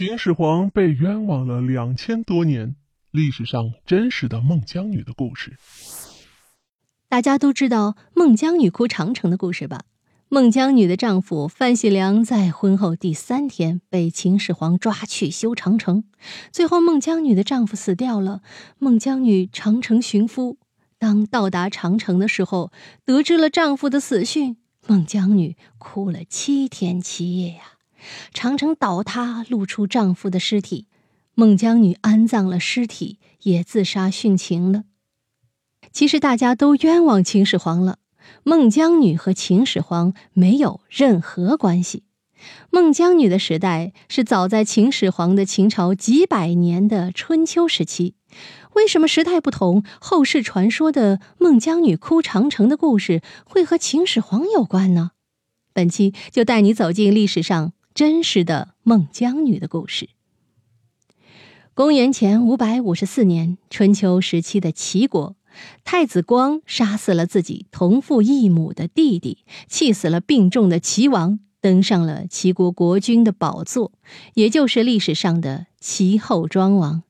秦始皇被冤枉了两千多年，历史上真实的孟姜女的故事。大家都知道孟姜女哭长城的故事吧？孟姜女的丈夫范喜良在婚后第三天被秦始皇抓去修长城，最后孟姜女的丈夫死掉了。孟姜女长城寻夫，当到达长城的时候，得知了丈夫的死讯，孟姜女哭了七天七夜呀。长城倒塌，露出丈夫的尸体，孟姜女安葬了尸体，也自杀殉情了。其实大家都冤枉秦始皇了。孟姜女和秦始皇没有任何关系。孟姜女的时代是早在秦始皇的秦朝几百年的春秋时期。为什么时代不同，后世传说的孟姜女哭长城的故事会和秦始皇有关呢？本期就带你走进历史上真实的孟姜女的故事。公元前五百五十四年，春秋时期的齐国。太子光杀死了自己同父异母的弟弟，气死了病重的齐王，登上了齐国国君的宝座，也就是历史上的齐后庄王。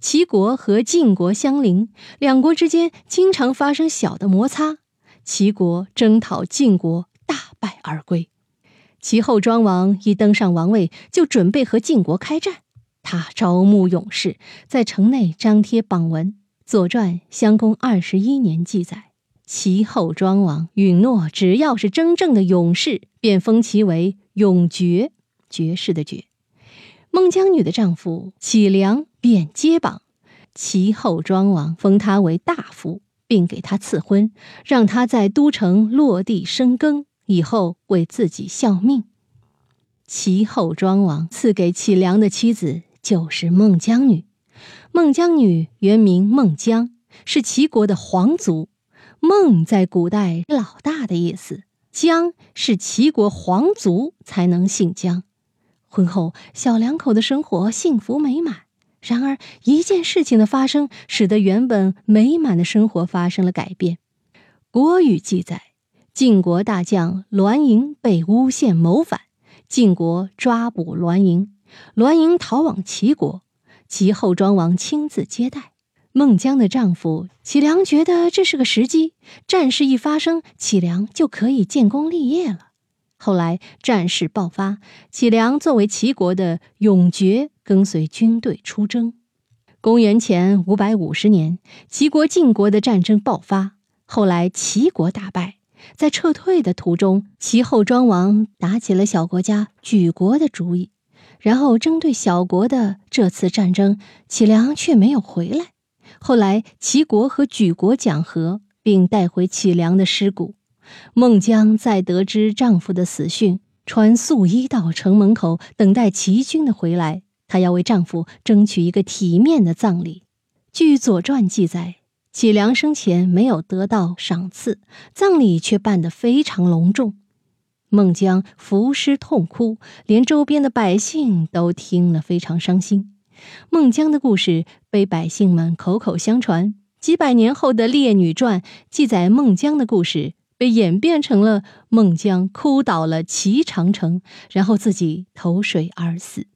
齐国和晋国相邻，两国之间经常发生小的摩擦。齐国征讨晋国，大败而归。齐后庄王一登上王位，就准备和晋国开战。他招募勇士，在城内张贴榜文。《左传》襄公二十一年记载，齐后庄王允诺，只要是真正的勇士，便封其为永爵，爵士的爵。孟姜女的丈夫启良便接榜，齐后庄王封他为大夫，并给他赐婚，让他在都城落地生根，以后为自己效命。齐后庄王赐给启良的妻子就是孟姜女。孟姜女原名孟姜，是齐国的皇族。孟在古代老大的意思，姜是齐国皇族才能姓姜。婚后，小两口的生活幸福美满。然而，一件事情的发生，使得原本美满的生活发生了改变。《国语》记载，晋国大将栾盈被诬陷谋反，晋国抓捕栾盈，栾盈逃往齐国。齐后庄王亲自接待孟姜的丈夫齐良，觉得这是个时机，战事一发生，启良就可以建功立业了。后来战事爆发，启良作为齐国的永爵，跟随军队出征。公元前五百五十年，齐国晋国的战争爆发，后来齐国大败，在撤退的途中，齐后庄王打起了小国家莒国的主意。然后针对小国的这次战争，启良却没有回来。后来齐国和莒国讲和，并带回启良的尸骨。孟姜在得知丈夫的死讯，穿素衣到城门口等待齐军的回来。她要为丈夫争取一个体面的葬礼。据《左传》记载，启良生前没有得到赏赐，葬礼却办得非常隆重。孟姜伏尸痛哭，连周边的百姓都听了非常伤心。孟姜的故事被百姓们口口相传。几百年后的《列女传》记载孟姜的故事，被演变成了孟姜哭倒了齐长城，然后自己投水而死。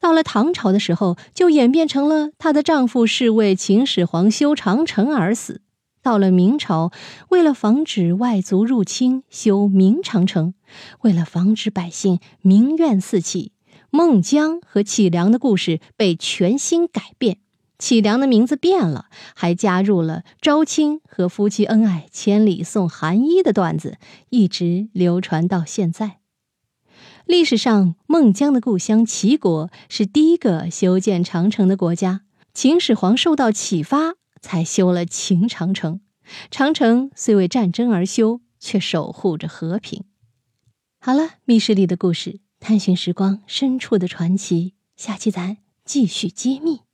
到了唐朝的时候，就演变成了她的丈夫是为秦始皇修长城而死。到了明朝，为了防止外族入侵，修明长城；为了防止百姓民怨四起，孟姜和启良的故事被全新改变。启良的名字变了，还加入了招亲和夫妻恩爱千里送寒衣的段子，一直流传到现在。历史上，孟姜的故乡齐国是第一个修建长城的国家。秦始皇受到启发。才修了秦长城，长城虽为战争而修，却守护着和平。好了，密室里的故事，探寻时光深处的传奇，下期咱继续揭秘。